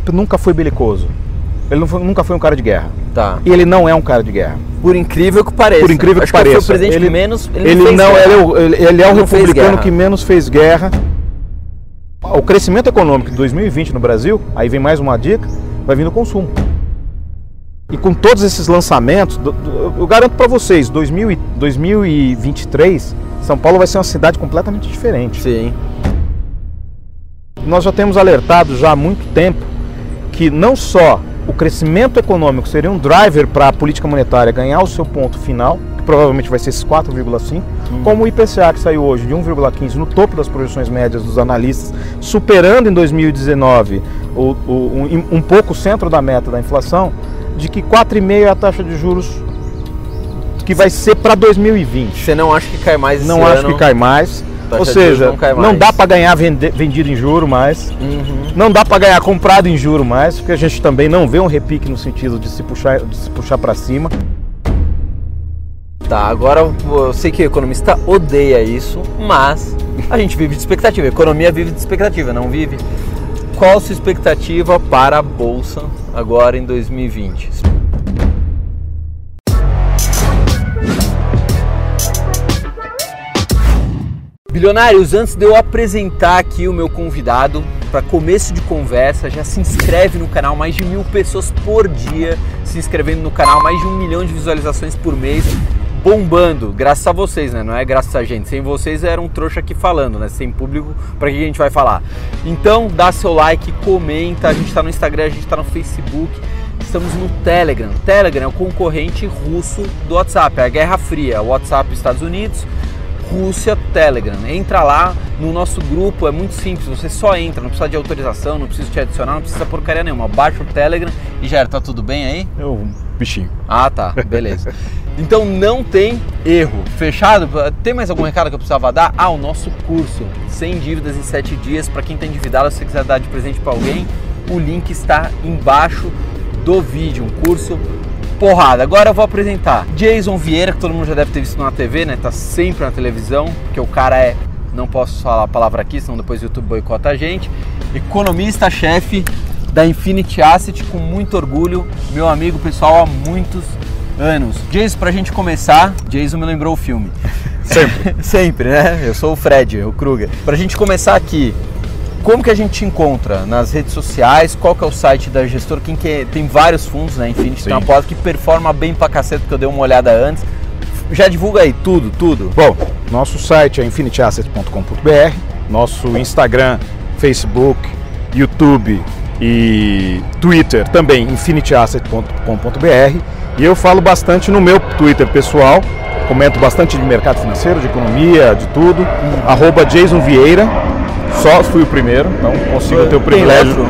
Trump nunca foi belicoso. Ele foi, nunca foi um cara de guerra. Tá. E ele não é um cara de guerra. Por incrível que pareça. Por incrível Acho que pareça. ele que menos. Ele, ele não, ele, é o, ele, ele é o Não republicano que menos fez guerra. O crescimento econômico de 2020 no Brasil, aí vem mais uma dica, vai vir do consumo. E com todos esses lançamentos, eu garanto para vocês, 2000 e- 2023, São Paulo vai ser uma cidade completamente diferente. Sim. Nós já temos alertado já há muito tempo que não só o crescimento econômico seria um driver para a política monetária ganhar o seu ponto final, que provavelmente vai ser esses 4,5, como o IPCA que saiu hoje de 1,15 no topo das projeções médias dos analistas, superando em 2019 o, o- um, um pouco o centro da meta da inflação, de que 4,5 é a taxa de juros que vai ser para 2020. Você não acha que cai mais esse Não acho ano? que cai mais. Ou seja, não não dá para ganhar vende- vendido em juro mais. Uhum. Não dá para ganhar comprado em juro mais, porque a gente também não vê um repique no sentido de se puxar, de se puxar para cima. Tá, agora eu sei que o economista odeia isso, mas a gente vive de expectativa. A economia vive de expectativa, não vive? Qual a sua expectativa para a bolsa agora em 2020? Bilionários, antes de eu apresentar aqui o meu convidado, para começo de conversa, já se inscreve no canal, mais de mil pessoas por dia se inscrevendo no canal, mais de um milhão de visualizações por mês, bombando, graças a vocês, né? Não é graças a gente. Sem vocês era um trouxa aqui falando, né? Sem público, para que a gente vai falar? Então, dá seu like, comenta, a gente está no Instagram, a gente está no Facebook. Estamos no Telegram. Telegram é o concorrente russo do WhatsApp, é a Guerra Fria, o WhatsApp dos Estados Unidos, Rússia Telegram. Entra lá no nosso grupo, é muito simples, você só entra, não precisa de autorização, não precisa te adicionar, não precisa porcaria nenhuma. Baixa o Telegram e já era, tá tudo bem aí? Eu, bichinho. Ah, tá, beleza. Então não tem erro. Fechado? Tem mais algum recado que eu precisava dar? Ah, o nosso curso, sem dívidas em 7 dias, para quem tá endividado, se você quiser dar de presente para alguém, o link está embaixo do vídeo, um curso porrada. Agora eu vou apresentar Jason Vieira, que todo mundo já deve ter visto na TV, né? Tá sempre na televisão, porque o cara é, não posso falar a palavra aqui, senão depois o YouTube boicota a gente. Economista-chefe da Infinity Asset, com muito orgulho, meu amigo pessoal há muitos anos. Jason, pra gente começar, Jason me lembrou o filme. Sempre. Sempre, né? Eu sou o Fred, o Kruger. Pra gente começar aqui, como que a gente te encontra nas redes sociais? Qual que é o site da gestora? Quem que é? Tem vários fundos, né? Infinity tem Sim. uma pós que performa bem pra cacete, porque eu dei uma olhada antes. Já divulga aí tudo, tudo. Bom, nosso site é infinityasset.com.br, nosso Instagram, Facebook, YouTube e Twitter também infinityasset.com.br e eu falo bastante no meu Twitter pessoal, comento bastante de mercado financeiro, de economia, de tudo, arroba Jason Vieira, só fui o primeiro, então consigo ter o Tem privilégio.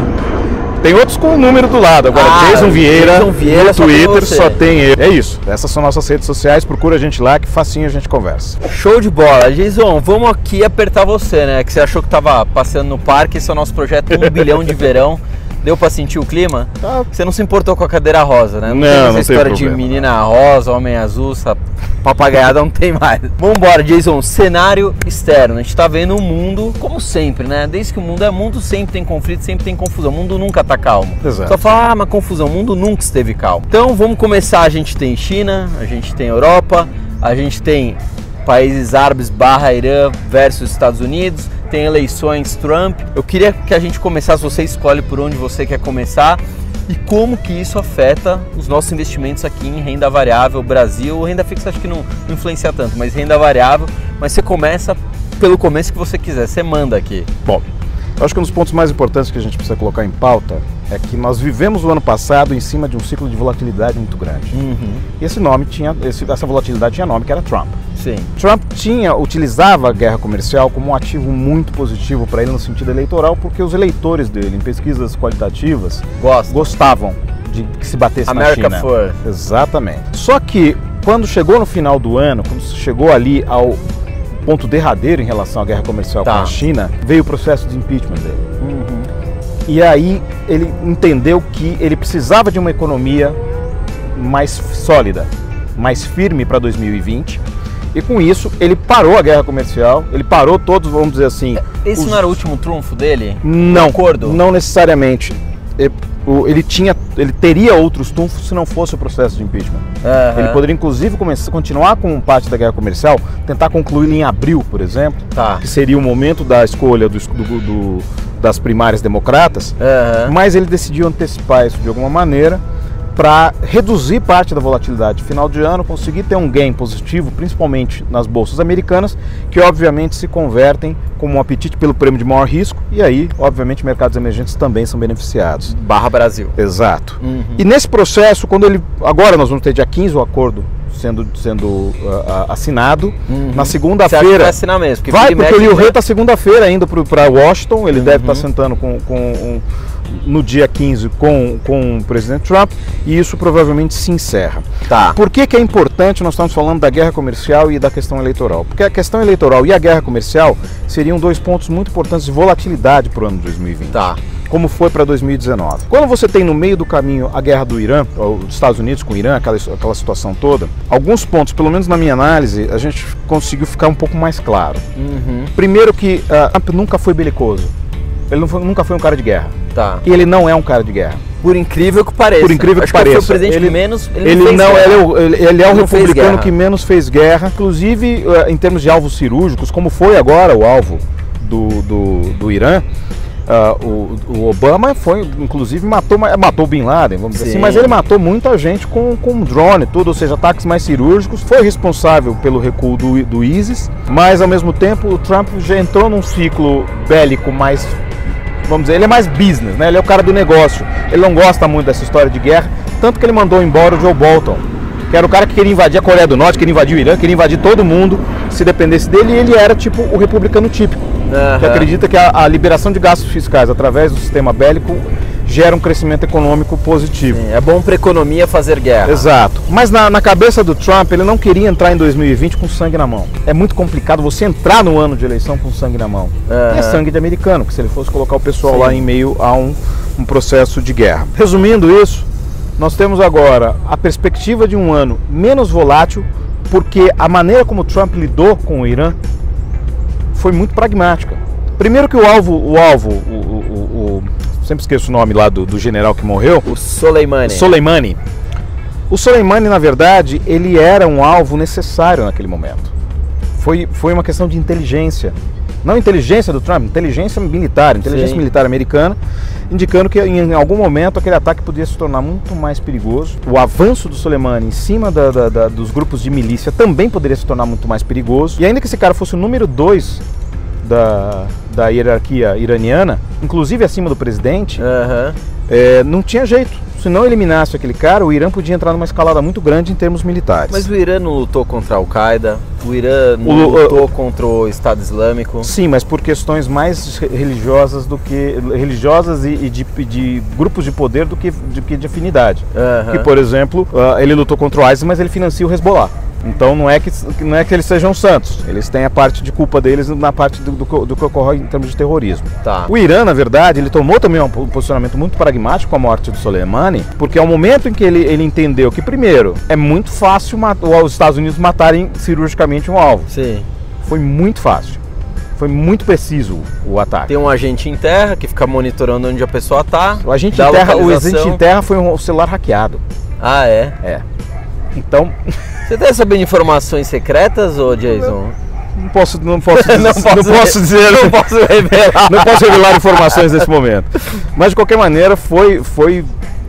Tem outros com o número do lado. Agora, Ah, Jason Vieira, Jason Vieira no só tem Twitter você. só tem ele. É isso. Essas são nossas redes sociais. Procura a gente lá que facinho a gente conversa. Show de bola. Jason, vamos aqui apertar você, né? Que você achou que tava passeando no parque, esse é o nosso projeto 1 bilhão de verão. Deu pra sentir o clima? Tá. Você não se importou com a cadeira rosa, né? Não, tem essa não tem história de problema. menina rosa, homem azul, essa papagaiada não tem mais. Vambora, Jason. Cenário externo. A gente tá vendo o mundo como sempre, né? Desde que o mundo é mundo, sempre tem conflito, sempre tem confusão. O mundo nunca tá calmo. Exato. Só fala, ah, mas confusão. O mundo nunca esteve calmo. Então vamos começar. A gente tem China, a gente tem Europa, a gente tem países árabes barra Irã versus Estados Unidos, tem eleições Trump. Eu queria que a gente começasse, você escolhe por onde você quer começar e como que isso afeta os nossos investimentos aqui em renda variável, Brasil, renda fixa acho que não, não influencia tanto, mas renda variável, mas você começa pelo começo que você quiser, você manda aqui. Bom, eu acho que um dos pontos mais importantes que a gente precisa colocar em pauta é que nós vivemos o ano passado em cima de um ciclo de volatilidade muito grande. E esse nome tinha, esse- essa volatilidade tinha nome que era Trump. Sim. Trump tinha, utilizava a guerra comercial como um ativo muito positivo para ele no sentido eleitoral, porque os eleitores dele, em pesquisas qualitativas, Gosto. gostavam de que se batesse America na China. first. Exatamente. Só que quando chegou no final do ano, quando chegou ali ao ponto derradeiro em relação à guerra comercial Tá. com a China, veio o processo de impeachment dele. E aí ele entendeu que ele precisava de uma economia mais sólida, mais firme para 2020. E com isso ele parou a guerra comercial, ele parou todos, vamos dizer assim. Esse os- não era o último trunfo dele? não, acordo? não necessariamente. ele tinha, ele teria outros trunfos se não fosse o processo de impeachment. Aham. Ele poderia inclusive começar, continuar com parte da guerra comercial, tentar concluí-la em abril, por exemplo, Tá. que seria o momento da escolha do- do- do- das primárias democratas, Aham. mas ele decidiu antecipar isso de alguma maneira para reduzir parte da volatilidade. Final de ano, conseguir ter um gain positivo, principalmente nas bolsas americanas, que obviamente se convertem como um apetite pelo prêmio de maior risco, e aí, obviamente, mercados emergentes também são beneficiados. Barra Brasil. Exato. Uhum. E nesse processo, quando ele. Agora nós vamos ter dia 15 o acordo sendo, sendo ah, assinado. Na Uhum. Acha que vai segunda-feira. assinar mesmo? Porque Vai, porque o Liu Rei está segunda-feira indo para Washington. Ele deve Uhum. estar sentando com, com um- no dia 15 com, com o presidente Trump e isso provavelmente se encerra. Tá. Por que, que é importante nós estamos falando da guerra comercial e da questão eleitoral? Porque a questão eleitoral e a guerra comercial seriam dois pontos muito importantes de volatilidade para o ano de 2020 Tá. como foi para 2019. Quando você tem no meio do caminho a guerra do Irã, dos Estados Unidos com o Irã, aquela, aquela situação toda, alguns pontos, pelo menos na minha análise, a gente conseguiu ficar um pouco mais claro. Uhum. Primeiro que ah, Trump nunca foi belicoso. Ele não foi- nunca foi um cara de guerra. Tá. E ele não é um cara de guerra. Por incrível que pareça. Por incrível Acho que ele foi pareça. o presidente Ele- que menos. Ele, Ele, fez não, guerra. ele, é o- ele- ele é o não republicano que menos fez guerra, inclusive eh, em termos de alvos cirúrgicos, como foi agora o alvo do, do, do Irã. ah, o, o Obama foi, inclusive, matou, ma- matou Bin Laden, vamos dizer Sim. assim, mas ele matou muita gente com, com drone, tudo, ou seja, ataques mais cirúrgicos. Foi responsável pelo recuo do, do ISIS, mas ao mesmo tempo o Trump já entrou num ciclo bélico mais vamos dizer, ele é mais business, né? Ele é o cara do negócio. Ele não gosta muito dessa história de guerra, tanto que ele mandou embora o Joe Bolton, que era o cara que queria invadir a Coreia do Norte, queria invadir o Irã, queria invadir todo mundo, se dependesse dele, e ele era tipo o republicano típico, que Aham. acredita que a, a liberação de gastos fiscais através do sistema bélico gera um crescimento econômico positivo. Sim, É bom pra economia fazer guerra. Exato. Mas na, na cabeça do Trump, ele não queria entrar em 2020 com sangue na mão. É muito complicado você entrar no ano de eleição com sangue na mão. E é sangue de americano, que se ele fosse colocar o pessoal Sim. lá em meio a um, um processo de guerra. Resumindo isso, nós temos agora a perspectiva de um ano menos volátil, porque a maneira como Trump lidou com o Irã foi muito pragmática. Primeiro que o alvo, o alvo, o- o- o- sempre esqueço o nome lá do, do general que morreu, O Soleimani. Soleimani. O Soleimani, na verdade, ele era um alvo necessário naquele momento. Foi, foi uma questão de inteligência. Não inteligência do Trump, inteligência militar, inteligência Sim. militar americana, indicando que em algum momento aquele ataque podia se tornar muito mais perigoso. O avanço do Soleimani em cima da- da- da- dos grupos de milícia também poderia se tornar muito mais perigoso. E ainda que esse cara fosse o número dois da, da hierarquia iraniana, inclusive acima do presidente, Aham. é, não tinha jeito. Se não eliminasse aquele cara, o Irã podia entrar numa escalada muito grande em termos militares. Mas o Irã não lutou contra a Al-Qaeda, o Irã não O- lutou contra o Estado Islâmico. Sim, mas por questões mais re- religiosas do que religiosas e, e de, de grupos de poder do que de, de afinidade. Que, por exemplo, ah, ele lutou contra o ISIS, mas ele financia o Hezbollah. Então não é que não é que eles sejam santos. Eles têm a parte de culpa deles na parte do, do, que- do que ocorre em termos de terrorismo. Tá. O Irã, na verdade, ele tomou também um posicionamento muito pragmático com a morte do Soleimani, porque é o momento em que ele, ele entendeu que, primeiro, é muito fácil os Estados Unidos matarem cirurgicamente um alvo. Sim. Foi muito fácil. Foi muito preciso o ataque. Tem um agente em terra que fica monitorando onde a pessoa tá. O agente, em terra, o agente em terra foi um celular hackeado. Ah, é? É. Então, Você tá sabendo informações secretas, ô Jason? não posso, não posso, dizer, Não não posso posso, re- dizer, não posso revelar. não posso revelar informações nesse momento. Mas de qualquer maneira, foi, foi,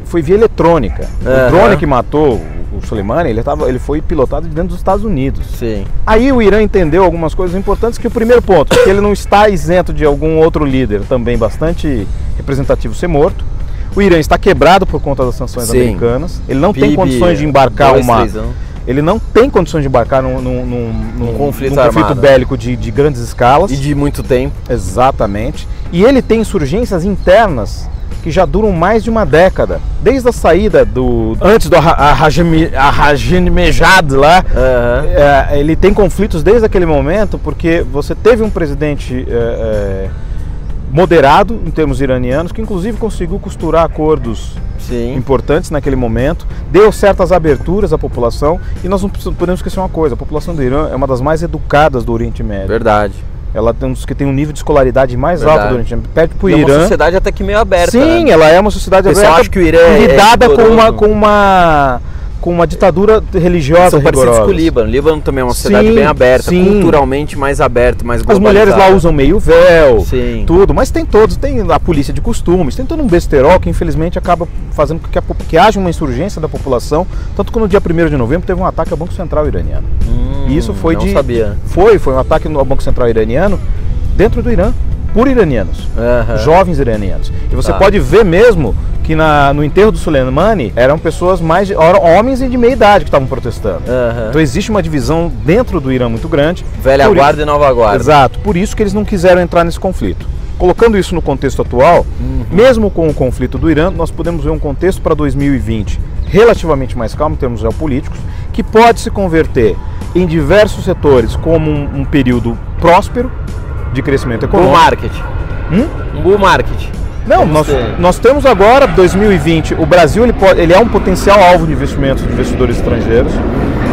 foi via eletrônica. Aham. O drone que matou o Soleimani, ele, tava, ele foi pilotado de dentro dos Estados Unidos. Sim. Aí o Irã entendeu algumas coisas importantes, que o primeiro ponto, que ele não está isento de algum outro líder também bastante representativo ser morto. O Irã está quebrado por conta das sanções Sim. americanas. Ele não tem PIB, condições de embarcar dois, uma. três. Ele não tem condições de embarcar num, num- num- num- conflito num conflito bélico de, de grandes escalas. E de muito tempo. Exatamente. E ele tem insurgências internas que já duram mais de uma década. Desde a saída do. Antes do Arra- Arrajame- Arrajamejad lá. Aham. É, ele tem conflitos desde aquele momento porque você teve um presidente é, é, moderado em termos iranianos que inclusive conseguiu costurar acordos Sim. importantes naquele momento, deu certas aberturas à população e nós não podemos esquecer uma coisa: a população do Irã é uma das mais educadas do Oriente Médio. Verdade. Ela tem uns que tem um nível de escolaridade mais Verdade. alto do Oriente Médio. Perde pro E é uma Irã. sociedade até que meio aberta. Sim, né? ela é uma sociedade aberta, acha que o Irã é- é lidada com uma com uma com uma ditadura religiosa São parecidos rigorosa. com o Líbano. O Líbano também é uma sociedade Sim, bem aberta, sim. culturalmente mais aberta, mais As mulheres lá usam meio véu, Sim. tudo, mas tem todos, tem a polícia de costumes, tem todo um besterol que infelizmente acaba fazendo com que, a que haja uma insurgência da população, tanto que no dia 1 de novembro teve um ataque ao Banco Central iraniano. Hum, E isso foi não de sabia. Foi, foi um ataque ao Banco Central iraniano dentro do Irã, por iranianos. Aham. jovens iranianos. E você Tá. pode ver mesmo que na- no enterro do Soleimani eram pessoas mais de, eram homens e de meia idade que estavam protestando. Aham. Então existe uma divisão dentro do Irã muito grande. Velha guarda e nova guarda. Exato, por isso que eles não quiseram entrar nesse conflito. Colocando isso no contexto atual, Uhum. mesmo com o conflito do Irã, nós podemos ver um contexto para 2020 relativamente mais calmo em termos geopolíticos, que pode se converter em diversos setores como um, um período próspero de crescimento Bull econômico. market. Hum? Um bull market. Não, nós, nós temos agora, 2020, o Brasil ele, pode, ele é um potencial alvo de investimentos de investidores estrangeiros.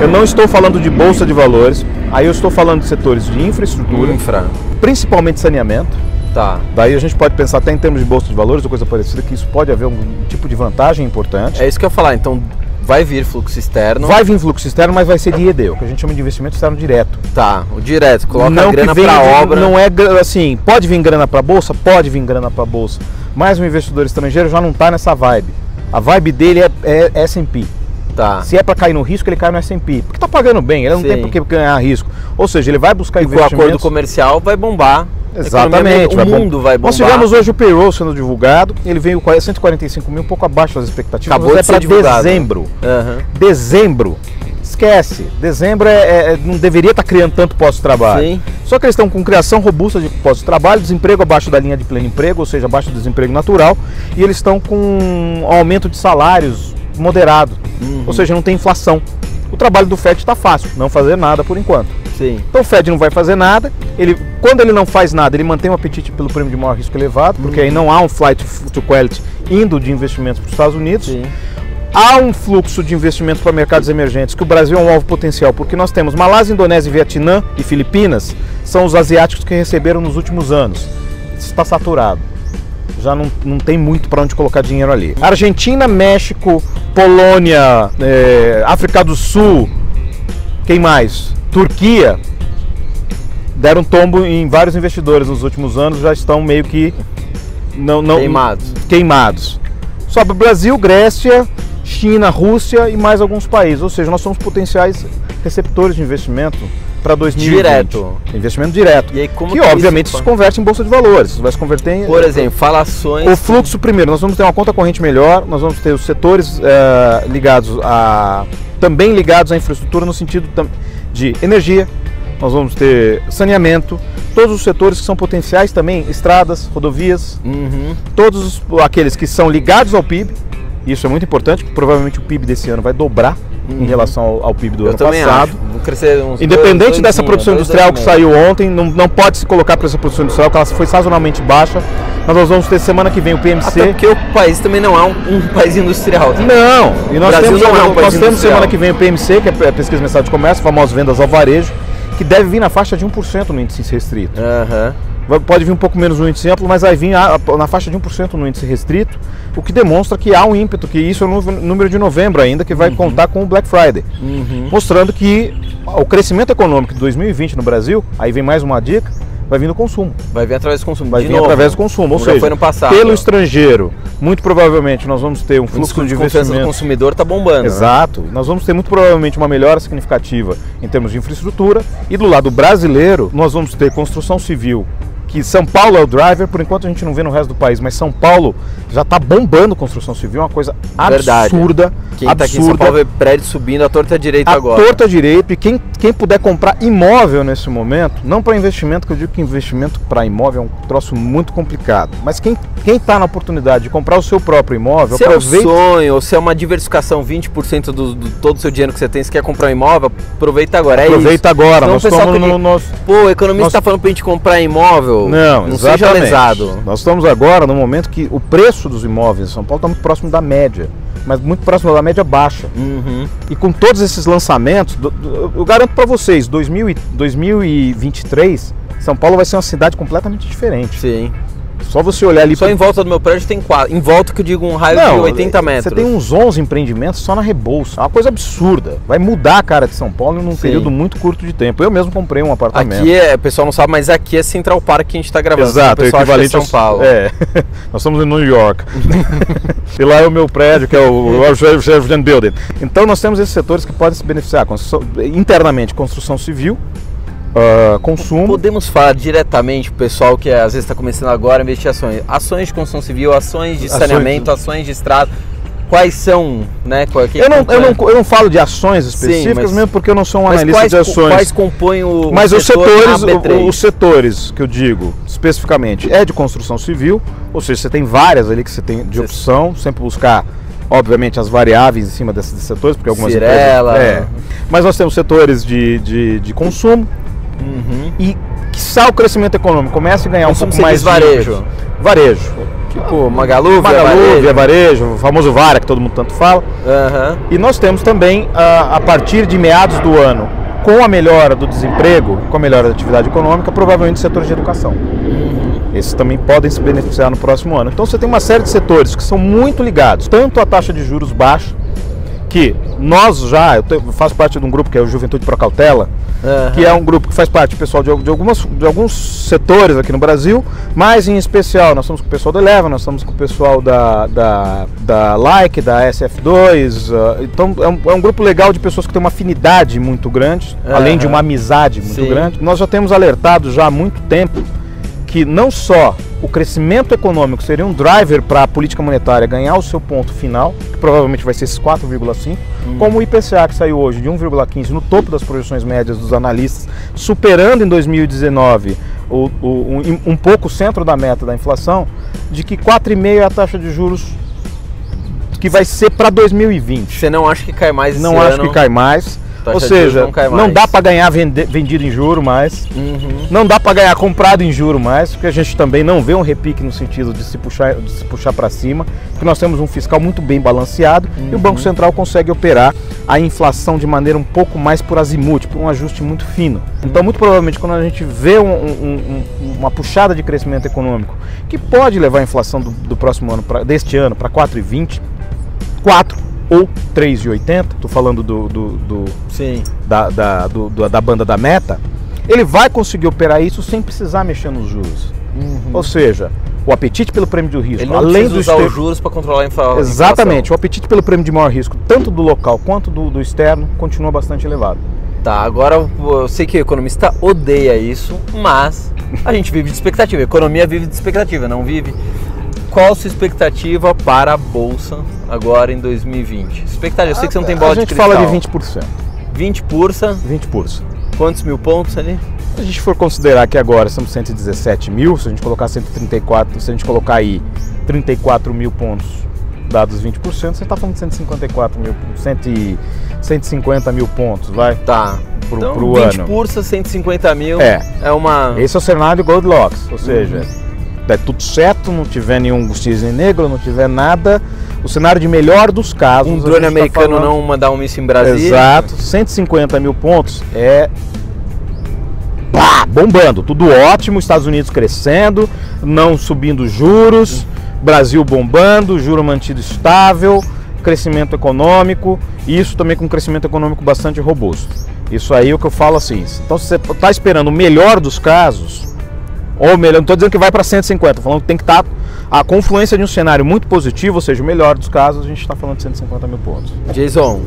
Eu não estou falando de bolsa de valores, aí eu estou falando de setores de infraestrutura, Infra. principalmente saneamento. Tá. Daí a gente pode pensar até em termos de bolsa de valores ou coisa parecida, que isso pode haver um tipo de vantagem importante. É isso que eu ia falar. Então, vai vir fluxo externo. Vai vir fluxo externo, mas vai ser de IED, o que a gente chama de investimento externo direto. Tá, o direto. Coloca não a grana de- obra. Não é assim, pode vir grana para bolsa, pode vir grana para bolsa, mas o investidor estrangeiro já não está nessa vibe. A vibe dele é, é S&P. Tá. Se é para cair no risco, ele cai no S&P, porque tá pagando bem, ele não Sim. tem por que ganhar risco. Ou seja, ele vai buscar E com o investimentos. acordo comercial vai bombar. Exatamente. O mundo vai bombar. Nós tivemos hoje o payroll sendo divulgado, ele veio com 145 mil, um pouco abaixo das expectativas, Acabou mas de é para divulgado. dezembro. Aham. Dezembro. Esquece. Dezembro é, é- não deveria estar criando tanto posto de trabalho. Sim. Só que eles estão com criação robusta de postos de trabalho, desemprego abaixo da linha de pleno emprego, ou seja, abaixo do desemprego natural, e eles estão com um aumento de salários moderado, Uhum. ou seja, não tem inflação. O trabalho do FED está fácil, não fazer nada por enquanto. Sim. Então o Fed não vai fazer nada. Ele, quando ele não faz nada, ele mantém um apetite pelo prêmio de maior risco elevado, porque aí não há um flight to quality indo de investimentos para os Estados Unidos. Sim. Há um fluxo de investimentos para mercados emergentes, que o Brasil é um alvo potencial, porque nós temos Malásia, Indonésia, Vietnã e Filipinas, são os asiáticos que receberam nos últimos anos. Está saturado. Já não, não tem muito para onde colocar dinheiro ali. Argentina, México, Polônia, eh, África do Sul, quem mais? Turquia deram tombo em vários investidores nos últimos anos, já estão meio que não, não Queimados. queimados. Sobe o Brasil, Grécia, China, Rússia e mais alguns países. Ou seja, nós somos potenciais receptores de investimento para 2020. Direto. Investimento direto. E aí, como que, que obviamente isso- se converte em bolsa de valores. Isso vai se converter em. Por exemplo, falações. O fluxo, primeiro, nós vamos ter uma conta corrente melhor, nós vamos ter os setores eh, ligados a. também ligados à infraestrutura no sentido tam- de energia, nós vamos ter saneamento, todos os setores que são potenciais também, estradas, rodovias, Uhum. todos os- aqueles que são ligados ao PIB, isso é muito importante, provavelmente o PIB desse ano vai dobrar em relação ao, ao PIB do Uhum. Eu ano passado. Independente dois, dessa dois, produção dois, industrial que saiu ontem, não, não pode se colocar para essa produção industrial, que ela foi sazonalmente baixa. Mas nós vamos ter semana que vem o PMC. Até porque o país também não é um, um país industrial. Não, e nós Brasil temos, não é um nós temos industrial. semana que vem o PMC, que é a pesquisa mensal de comércio, famosas vendas ao varejo, que deve vir na faixa de 1% no índice restrito. Vai- Pode vir um pouco menos no índice amplo, mas vai vir na faixa de 1% no índice restrito, o que demonstra que há um ímpeto, que isso é o número de novembro ainda, que vai contar com o Black Friday. Uhum. Mostrando que o crescimento econômico de 2020 no Brasil, aí vem mais uma dica, vai vir no consumo. Vai vir através do consumo. Vai de vir novo. através do consumo. Ou seja, foi no passado. pelo estrangeiro, muito provavelmente nós vamos ter um fluxo de de confiança do investimento. consumidor tá bombando. né? Exato. Nós vamos ter muito provavelmente uma melhora significativa em termos de infraestrutura. E do lado brasileiro, nós vamos ter construção civil. Que São Paulo é o driver, por enquanto a gente não vê no resto do país, mas São Paulo já está bombando construção civil, uma coisa Verdade. absurda. Quem tá aqui em São. Paulo vê prédio subindo a torta direita a agora. torta direito e quem, quem puder comprar imóvel nesse momento, não para investimento, que eu digo que investimento para imóvel é um troço muito complicado, mas quem quem está na oportunidade de comprar o seu próprio imóvel, Se é um sonho, ou se é uma diversificação, 20% do, do todo o seu dinheiro que você tem, se quer comprar um imóvel, aproveita agora. É aproveita isso. agora, Senão nós estamos que- no nosso Pô, o economista Nós- tá falando pra gente comprar imóvel. Não, não seja lesado. Nós estamos agora no momento que o preço dos imóveis em São Paulo está muito próximo da média, mas muito próximo da média baixa. Uhum. E com todos esses lançamentos, eu garanto para vocês, 2000 e- 2023, São Paulo vai ser uma cidade completamente diferente. Sim. Só você olhar ali Só pro- em volta do meu prédio tem quatro. Em volta que eu digo um raio de 80 metros. Você tem uns 11 empreendimentos só na Rebouça. É uma coisa absurda. Vai mudar a cara de São Paulo num Sim. período muito curto de tempo. Eu mesmo comprei um apartamento. Aqui é, o pessoal não sabe, mas aqui é Central Park que a gente tá gravando. Exato, o é pessoal acha equivalente é São Paulo. É. Nós estamos em New York. e lá é o meu prédio, que é o Building. Então nós temos esses setores que podem se beneficiar. Construção- internamente, construção civil, ah, consumo. Podemos falar diretamente pro pessoal que às vezes está começando agora a investir ações. Ações de construção civil, ações de Ações saneamento, ações de estrada. Quais são, né? Qual, que Eu não, eu, não, eu não falo de ações específicas, mas- mesmo porque eu não sou um analista quais, de ações. quais compõem o Mas os setor setores, na B3? o- os setores que eu digo especificamente é de construção civil, ou seja, você tem várias ali que você tem de opção, sempre buscar, obviamente, as variáveis em cima desses setores, porque algumas Cirela. empresas. É. Mas nós temos setores de, de, de consumo Uhum. e que o crescimento econômico começa a ganhar um pouco mais varejo. de varejo. Tipo, Magalu, Magalu, Via Via Varejo, o famoso Vara que todo mundo tanto fala. Aham. E nós temos também, a, a partir de meados do ano, com a melhora do desemprego, com a melhora da atividade econômica, provavelmente setores de educação. Esses também podem se beneficiar no próximo ano. Então você tem uma série de setores que são muito ligados, tanto à taxa de juros baixa, que nós já, eu te- faço parte de um grupo que é o Juventude Pro Cautela, Aham. que é um grupo que faz parte, pessoal, de, de, algumas, de alguns setores aqui no Brasil, mas em especial nós estamos com o pessoal da Eleven, nós estamos com o pessoal da, da, da Like, da SF2, ah, então é um, é um grupo legal de pessoas que têm uma afinidade muito grande, além de uma amizade muito Sim. grande. Nós já temos alertado já há muito tempo que não só o crescimento econômico seria um driver para a política monetária ganhar o seu ponto final, que provavelmente vai ser esses 4,5, como o IPCA que saiu hoje de 1,15 no topo das projeções médias dos analistas, superando em 2019 o, o- um, um pouco o centro da meta da inflação, de que 4,5 é a taxa de juros que vai ser para 2020. Você não acha que cai mais esse Não acho ano? que cai mais. Taxa Ou seja, não não dá para ganhar vende- vendido em juro mais. Uhum. Não dá para ganhar comprado em juro mais, porque a gente também não vê um repique no sentido de se puxar, de se puxar para cima, porque nós temos um fiscal muito bem balanceado e o Banco Central consegue operar a inflação de maneira um pouco mais por azimuth, por um ajuste muito fino. Então, muito provavelmente, quando a gente vê um- um- um- uma puxada de crescimento econômico que pode levar a inflação do, do próximo ano, pra, deste ano, para 4,20, 4 ou 3,80, estou falando do- do- do, Sim. da, da, do- da banda da meta, ele vai conseguir operar isso sem precisar mexer nos juros. Ou seja, o apetite pelo prêmio de risco, Ele não além precisa do usar exter- os juros para controlar a infla- a Exatamente, o apetite pelo prêmio de maior risco, tanto do local quanto do, do externo, continua bastante elevado. inflação. Tá, agora eu sei que o economista odeia isso, mas a gente vive de expectativa. A economia vive de expectativa, não vive? Qual a sua expectativa para a Bolsa agora em 2020? Expectativa, eu sei que você não tem bola a de gente cristal. fala de 20%. 20 pursa, 20%. quantos mil pontos ali? Se a gente for considerar que agora estamos 117 mil, se a gente colocar 134, se a gente colocar aí 34 mil pontos dados 20%, você está falando de 154 mil, 100, e- 150 mil pontos, vai? Tá. Pro- então, pro 20 ano. pursa, 150 mil. É. É uma. Esse é o cenário Goldilocks, ou seja, der tudo certo, não tiver nenhum cisne negro, não tiver nada, o cenário de melhor dos casos. Um drone tá americano falando- não mandar um míssil em Brasília. Exato, 150 mil pontos é pá, bombando, tudo ótimo, Estados Unidos crescendo, não subindo juros, Brasil bombando, juro mantido estável, crescimento econômico, e isso também com um crescimento econômico bastante robusto. Isso aí é o que eu falo assim. Então, se você está esperando o melhor dos casos, ou melhor, não estou dizendo que vai para 150, estou falando que tem que estar a confluência de um cenário muito positivo, ou seja, o melhor dos casos, a gente está falando de 150 mil pontos. Jason,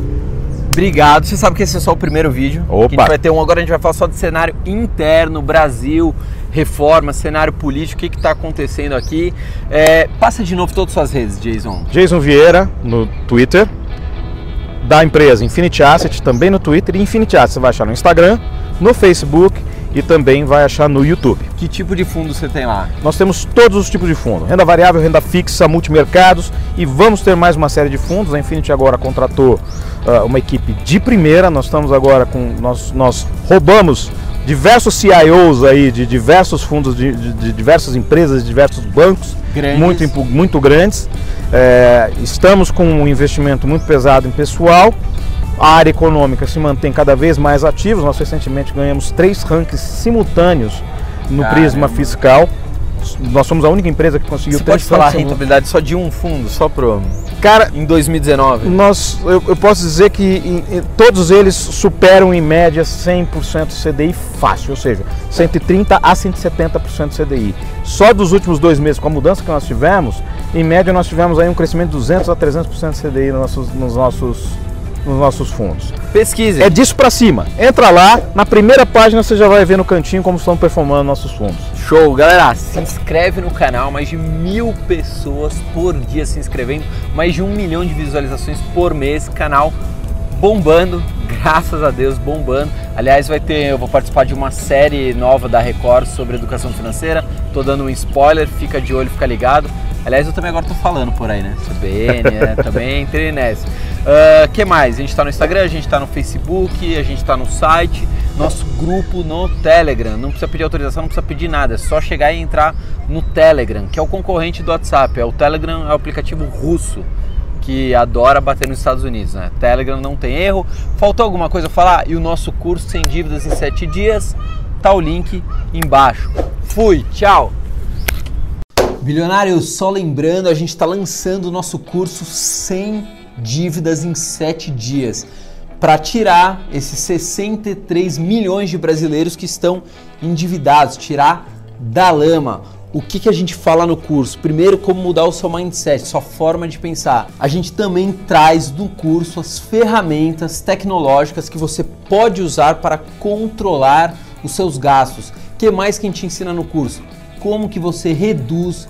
obrigado. Você sabe que esse é só o primeiro vídeo. Opa. Que a gente vai ter um agora, a gente vai falar só de cenário interno, Brasil, reforma, cenário político, o que está acontecendo aqui. É, passa de novo todas as suas redes, Jason. Jason Vieira no Twitter, da empresa Infinity Asset também no Twitter e Infinity Asset você vai achar no Instagram, no Facebook e também vai achar no YouTube. Que tipo de fundo você tem lá? Nós temos todos os tipos de fundo, renda variável, renda fixa, multimercados e vamos ter mais uma série de fundos. A Infinity agora contratou ah, uma equipe de primeira, nós estamos agora com nós nós roubamos diversos CIOs aí de diversos fundos, de, de, de diversas empresas, de diversos bancos Grandes. muito, muito grandes. É, estamos com um investimento muito pesado em pessoal. A área econômica se mantém cada vez mais ativa. Nós recentemente ganhamos três rankings simultâneos no Caramba. Prisma Fiscal. Nós somos a única empresa que conseguiu Você três pode falar rankings rentabilidade só de um fundo, só pro Cara, em 2019? nós, eu, eu posso dizer que em- em- todos eles superam em média 100% CDI fácil, ou seja, 130 a 170% CDI. Só dos últimos dois meses, com a mudança que nós tivemos, em média nós tivemos aí um crescimento de 200 a 300% CDI nos nossos, nos nossos, nos nossos fundos. Pesquise. É disso para cima. Entra lá, na primeira página você já vai ver no cantinho como estão performando nossos fundos. Show, galera! Se inscreve no canal, mais de mil pessoas por dia se inscrevendo, mais de um milhão de visualizações por mês, canal bombando, graças a Deus bombando. Aliás, vai ter, eu vou participar de uma série nova da Record sobre educação financeira. Tô dando um spoiler, fica de olho, fica ligado. Aliás, eu também agora tô falando por aí, né? CBN, né? também entrei nessa. O que mais? A gente tá no Instagram, a gente tá no Facebook, a gente tá no site, nosso grupo no Telegram. Não precisa pedir autorização, não precisa pedir nada, é só chegar e entrar no Telegram, que é o concorrente do WhatsApp. É o Telegram é o aplicativo russo que adora bater nos Estados Unidos, né? Telegram não tem erro. Faltou alguma coisa a falar? E o nosso curso sem dívidas em 7 dias, tá o link embaixo. Fui, tchau. Bilionário, só lembrando, a gente está lançando o nosso curso sem dívidas em 7 dias para tirar esses 63 milhões de brasileiros que estão endividados, tirar da lama. O que, que a gente fala no curso? Primeiro, como mudar o seu mindset, sua forma de pensar. A gente também traz no curso as ferramentas tecnológicas que você pode usar para controlar os seus gastos. O que mais que a gente ensina no curso? Como que você reduz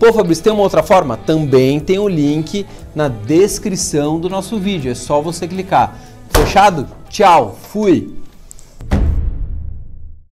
Pô, Fabrício, tem uma outra forma? Também tem o link na descrição do nosso vídeo. É só você clicar. Fechado? Tchau, fui!